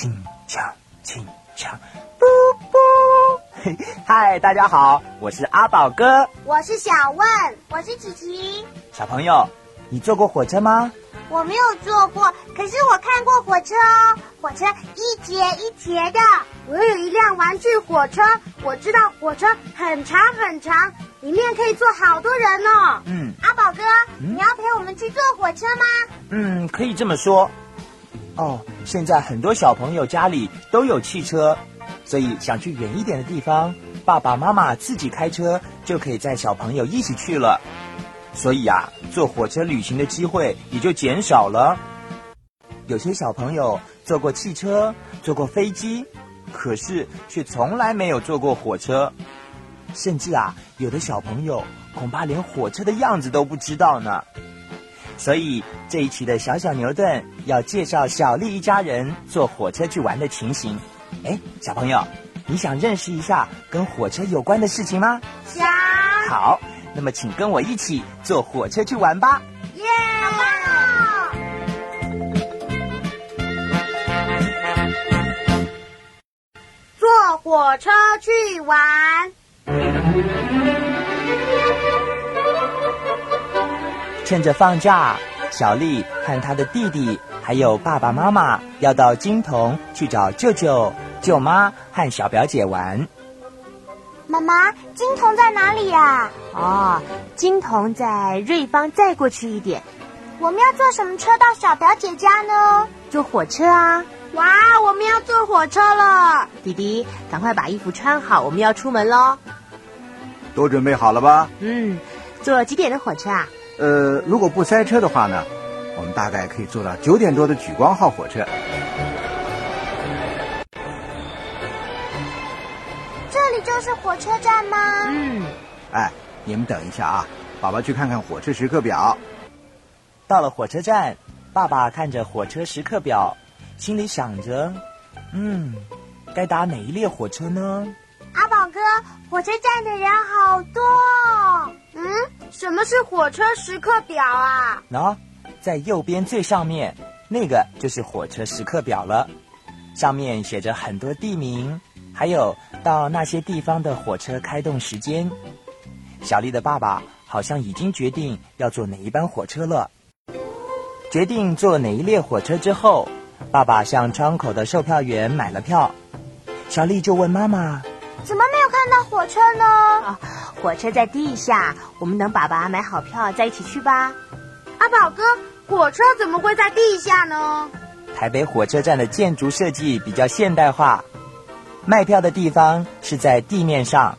轻枪，轻枪。嗨，大家好，我是阿宝哥，我是小问，我是琪琪。小朋友，你坐过火车吗？我没有坐过，可是我看过火车哦。火车一节一节的，我有一辆玩具火车，我知道火车很长很长，里面可以坐好多人哦。嗯，阿宝哥，你要陪我们去坐火车吗？嗯，可以这么说。哦，现在很多小朋友家里都有汽车。所以想去远一点的地方，爸爸妈妈自己开车就可以载小朋友一起去了。所以啊，坐火车旅行的机会也就减少了。有些小朋友坐过汽车，坐过飞机，可是却从来没有坐过火车。甚至啊，有的小朋友恐怕连火车的样子都不知道呢。所以这一期的小小牛顿要介绍小丽一家人坐火车去玩的情形。哎，小朋友，你想认识一下跟火车有关的事情吗？想。好，那么请跟我一起坐火车去玩吧。耶！好棒坐火车去玩。趁着放假，小丽和她的弟弟还有爸爸妈妈要到金童去找舅舅。舅妈和小表姐玩。妈妈，金童在哪里呀？哦，金童在瑞芳再过去一点。我们要坐什么车到小表姐家呢？坐火车啊！哇，我们要坐火车了！弟弟，赶快把衣服穿好，我们要出门喽。都准备好了吧？嗯，坐几点的火车啊？呃，如果不塞车的话呢，我们大概可以坐到九点多的莒光号火车。这里就是火车站吗？嗯。哎，你们等一下啊，爸爸去看看火车时刻表。到了火车站，爸爸看着火车时刻表，心里想着：嗯，该搭哪一列火车呢？阿宝哥，火车站的人好多。嗯，什么是火车时刻表啊？喏，在右边最上面那个就是火车时刻表了，上面写着很多地名。还有到那些地方的火车开动时间，小丽的爸爸好像已经决定要坐哪一班火车了。决定坐哪一列火车之后，爸爸向窗口的售票员买了票。小丽就问妈妈：“怎么没有看到火车呢？”啊，火车在地下，我们等爸爸买好票再一起去吧。阿宝哥，火车怎么会在地下呢？台北火车站的建筑设计比较现代化。卖票的地方是在地面上，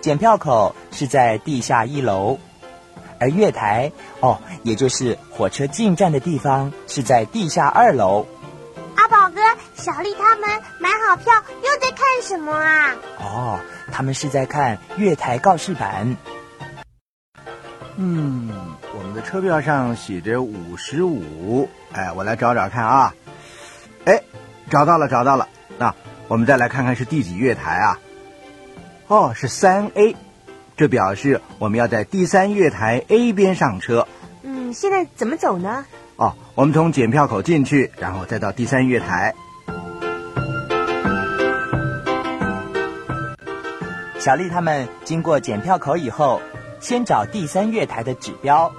检票口是在地下一楼，而月台哦，也就是火车进站的地方是在地下二楼。阿宝哥、小丽他们买好票又在看什么啊？哦，他们是在看月台告示板。嗯，我们的车票上写着五十五。哎，我来找找看啊。哎，找到了，找到了。那。我们再来看看是第几月台啊？哦，是三 A，这表示我们要在第三月台 A 边上车。嗯，现在怎么走呢？哦，我们从检票口进去，然后再到第三月台。小丽他们经过检票口以后，先找第三月台的指标。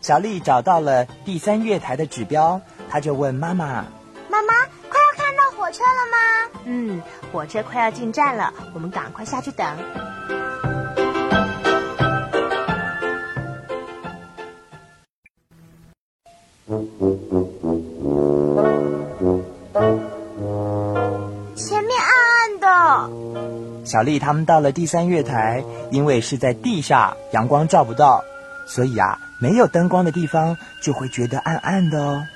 小丽找到了第三月台的指标，她就问妈妈。妈妈，快要看到火车了吗？嗯，火车快要进站了，我们赶快下去等。小丽他们到了第三月台，因为是在地下，阳光照不到，所以啊，没有灯光的地方就会觉得暗暗的哦。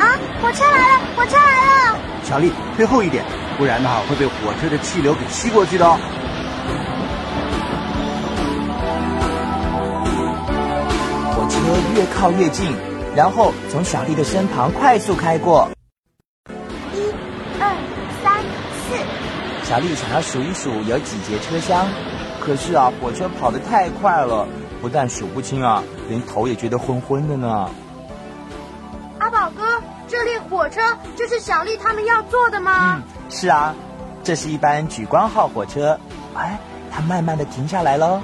啊，火车来了，火车来了！小丽，退后一点，不然的话会被火车的气流给吸过去的哦。火车越靠越近，然后从小丽的身旁快速开过。小丽想要数一数有几节车厢，可是啊，火车跑得太快了，不但数不清啊，连头也觉得昏昏的呢。阿宝哥，这列火车就是小丽他们要坐的吗？嗯，是啊，这是一班莒光号火车。哎，它慢慢的停下来喽。